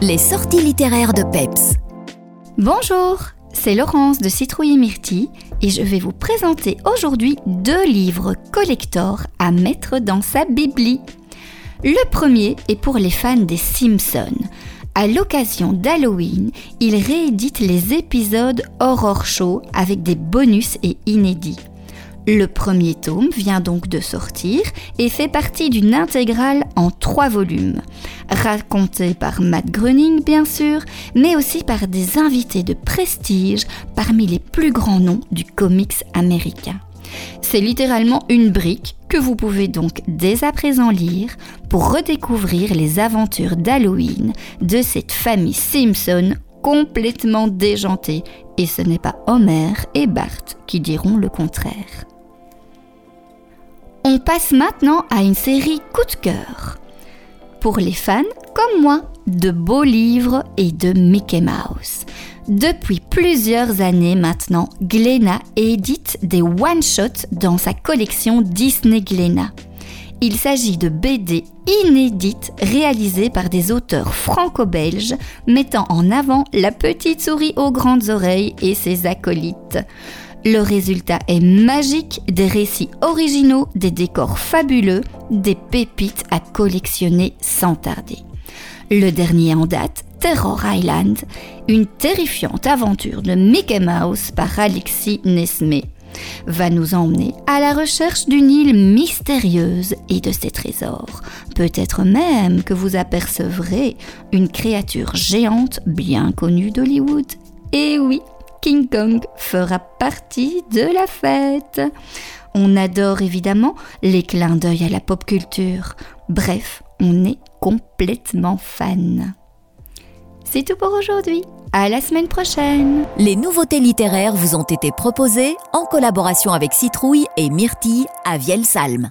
Les sorties littéraires de Peps. Bonjour, c'est Laurence de Citrouille et et je vais vous présenter aujourd'hui deux livres collector à mettre dans sa bibli. Le premier est pour les fans des Simpsons. À l'occasion d'Halloween, il réédite les épisodes Horror Show avec des bonus et inédits. Le premier tome vient donc de sortir et fait partie d'une intégrale en trois volumes, racontée par Matt Groening bien sûr, mais aussi par des invités de prestige parmi les plus grands noms du comics américain. C'est littéralement une brique que vous pouvez donc dès à présent lire pour redécouvrir les aventures d'Halloween de cette famille Simpson complètement déjantée. Et ce n'est pas Homer et Bart qui diront le contraire. Passe maintenant à une série coup de cœur. Pour les fans comme moi de beaux livres et de Mickey Mouse. Depuis plusieurs années maintenant, Glénat édite des one-shots dans sa collection Disney Glénat. Il s'agit de BD inédites réalisées par des auteurs franco-belges mettant en avant la petite souris aux grandes oreilles et ses acolytes. Le résultat est magique, des récits originaux, des décors fabuleux, des pépites à collectionner sans tarder. Le dernier en date, Terror Island, une terrifiante aventure de Mickey Mouse par Alexis Nesmé, va nous emmener à la recherche d'une île mystérieuse et de ses trésors. Peut-être même que vous apercevrez une créature géante bien connue d'Hollywood. Et oui, King Kong fera partie de la fête. On adore évidemment les clins d'œil à la pop culture. Bref, on est complètement fan. C'est tout pour aujourd'hui. À la semaine prochaine. Les nouveautés littéraires vous ont été proposées en collaboration avec Citrouille et Myrtille à Vielsalm.